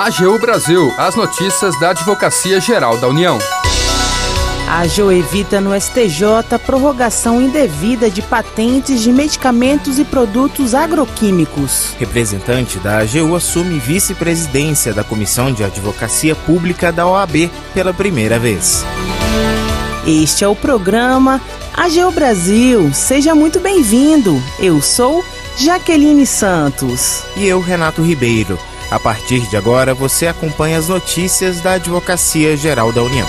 AGU Brasil, as notícias da Advocacia Geral da União. A AGU evita no STJ prorrogação indevida de patentes de medicamentos e produtos agroquímicos. Representante da AGU assume vice-presidência da Comissão de Advocacia Pública da OAB pela primeira vez. Este é o programa AGU Brasil. Seja muito bem-vindo. Eu sou Jaqueline Santos. E eu, Renato Ribeiro. A partir de agora, você acompanha as notícias da Advocacia Geral da União.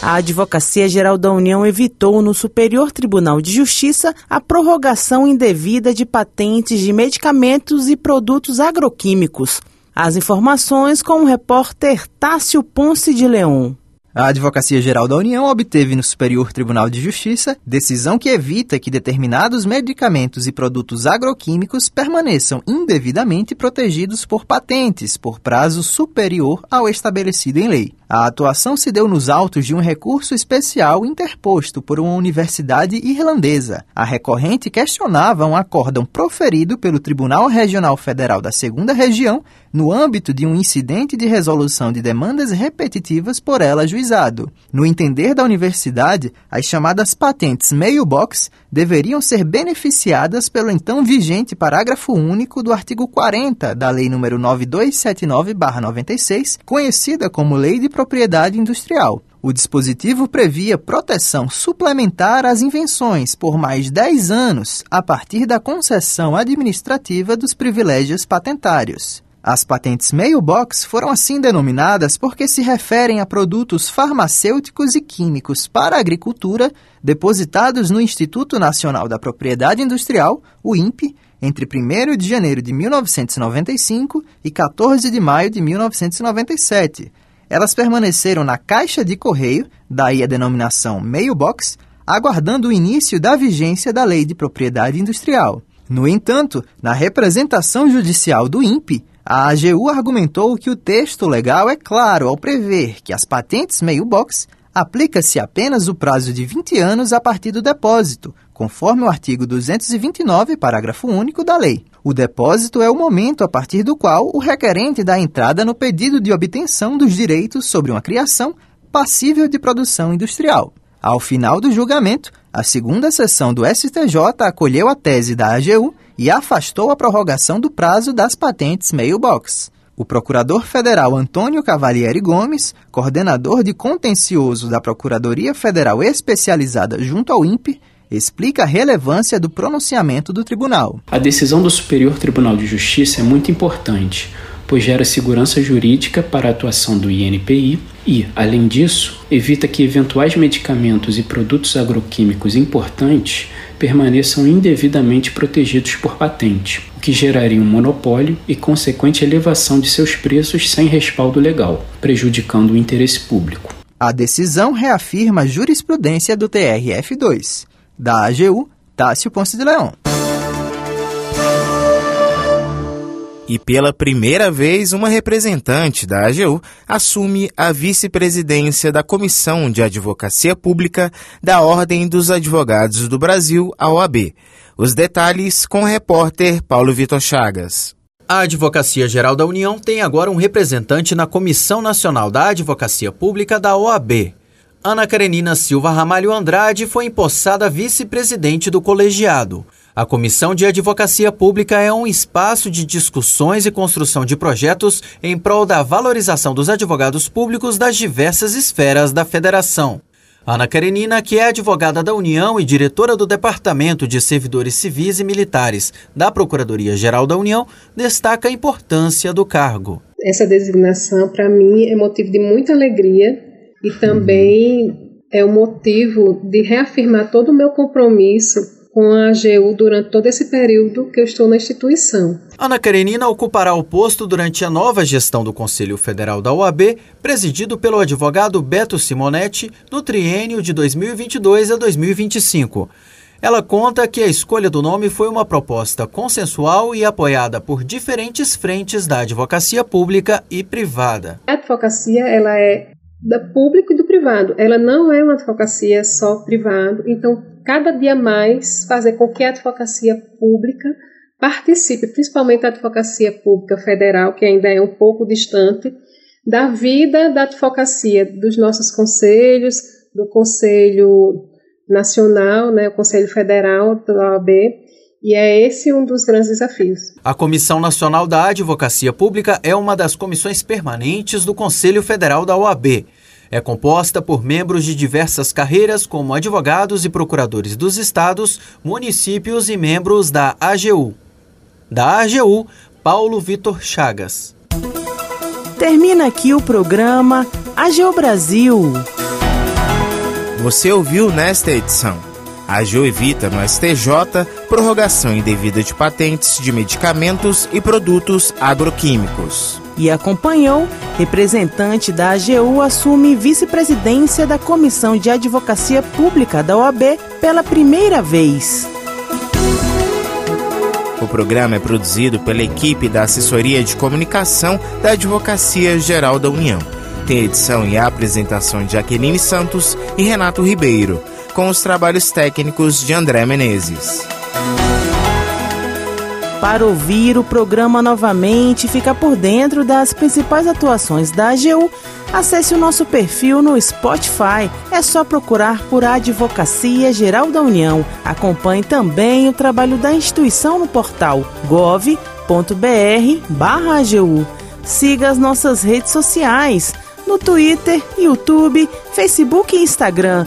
A Advocacia Geral da União evitou no Superior Tribunal de Justiça a prorrogação indevida de patentes de medicamentos e produtos agroquímicos. As informações com o repórter Tássio Ponce de Leão. A Advocacia Geral da União obteve no Superior Tribunal de Justiça decisão que evita que determinados medicamentos e produtos agroquímicos permaneçam indevidamente protegidos por patentes por prazo superior ao estabelecido em lei. A atuação se deu nos autos de um recurso especial interposto por uma universidade irlandesa. A recorrente questionava um acórdão proferido pelo Tribunal Regional Federal da Segunda Região no âmbito de um incidente de resolução de demandas repetitivas por ela ajuizado. No entender da universidade, as chamadas patentes mailbox deveriam ser beneficiadas pelo então vigente parágrafo único do artigo 40 da Lei nº 9279/96, conhecida como Lei de propriedade industrial. O dispositivo previa proteção suplementar às invenções por mais 10 anos a partir da concessão administrativa dos privilégios patentários. As patentes mailbox foram assim denominadas porque se referem a produtos farmacêuticos e químicos para a agricultura depositados no Instituto Nacional da Propriedade Industrial, o INPE, entre 1 de janeiro de 1995 e 14 de maio de 1997 elas permaneceram na caixa de correio, daí a denominação mailbox, aguardando o início da vigência da Lei de Propriedade Industrial. No entanto, na representação judicial do INPE, a AGU argumentou que o texto legal é claro ao prever que as patentes mailbox aplica-se apenas o prazo de 20 anos a partir do depósito, conforme o artigo 229, parágrafo único da lei. O depósito é o momento a partir do qual o requerente dá entrada no pedido de obtenção dos direitos sobre uma criação passível de produção industrial. Ao final do julgamento, a segunda sessão do STJ acolheu a tese da AGU e afastou a prorrogação do prazo das patentes mailbox. O procurador federal Antônio Cavalieri Gomes, coordenador de contencioso da Procuradoria Federal Especializada junto ao INPE, explica a relevância do pronunciamento do tribunal. A decisão do Superior Tribunal de Justiça é muito importante, pois gera segurança jurídica para a atuação do INPI e, além disso, evita que eventuais medicamentos e produtos agroquímicos importantes permaneçam indevidamente protegidos por patente, o que geraria um monopólio e consequente elevação de seus preços sem respaldo legal, prejudicando o interesse público. A decisão reafirma a jurisprudência do TRF2. Da AGU, Tássio Ponce de Leão. E pela primeira vez, uma representante da AGU assume a vice-presidência da Comissão de Advocacia Pública da Ordem dos Advogados do Brasil, a OAB. Os detalhes com o repórter Paulo Vitor Chagas. A Advocacia Geral da União tem agora um representante na Comissão Nacional da Advocacia Pública da OAB. Ana Karenina Silva Ramalho Andrade foi empossada vice-presidente do colegiado. A Comissão de Advocacia Pública é um espaço de discussões e construção de projetos em prol da valorização dos advogados públicos das diversas esferas da federação. Ana Karenina, que é advogada da União e diretora do Departamento de Servidores Civis e Militares da Procuradoria-Geral da União, destaca a importância do cargo. Essa designação, para mim, é motivo de muita alegria e também é um motivo de reafirmar todo o meu compromisso com a AGU durante todo esse período que eu estou na instituição. Ana Karenina ocupará o posto durante a nova gestão do Conselho Federal da OAB, presidido pelo advogado Beto Simonetti, no triênio de 2022 a 2025. Ela conta que a escolha do nome foi uma proposta consensual e apoiada por diferentes frentes da advocacia pública e privada. A advocacia ela é da público e do privado. Ela não é uma advocacia só privado. Então, cada dia mais fazer com que a advocacia pública participe, principalmente a advocacia pública federal, que ainda é um pouco distante, da vida da advocacia dos nossos conselhos, do Conselho Nacional, né, o Conselho Federal da OAB, e é esse um dos grandes desafios. A Comissão Nacional da Advocacia Pública é uma das comissões permanentes do Conselho Federal da OAB. É composta por membros de diversas carreiras, como advogados e procuradores dos estados, municípios e membros da AGU. Da AGU, Paulo Vitor Chagas. Termina aqui o programa AGU Brasil. Você ouviu nesta edição a AGU evita no STJ prorrogação indevida de patentes de medicamentos e produtos agroquímicos. E acompanhou, representante da AGU assume vice-presidência da Comissão de Advocacia Pública da OAB pela primeira vez. O programa é produzido pela equipe da Assessoria de Comunicação da Advocacia Geral da União. Tem edição e apresentação de Aqueline Santos e Renato Ribeiro com os trabalhos técnicos de André Menezes. Para ouvir o programa novamente e ficar por dentro das principais atuações da AGU, acesse o nosso perfil no Spotify. É só procurar por Advocacia Geral da União. Acompanhe também o trabalho da instituição no portal gov.br/agu. Siga as nossas redes sociais no Twitter, YouTube, Facebook e Instagram.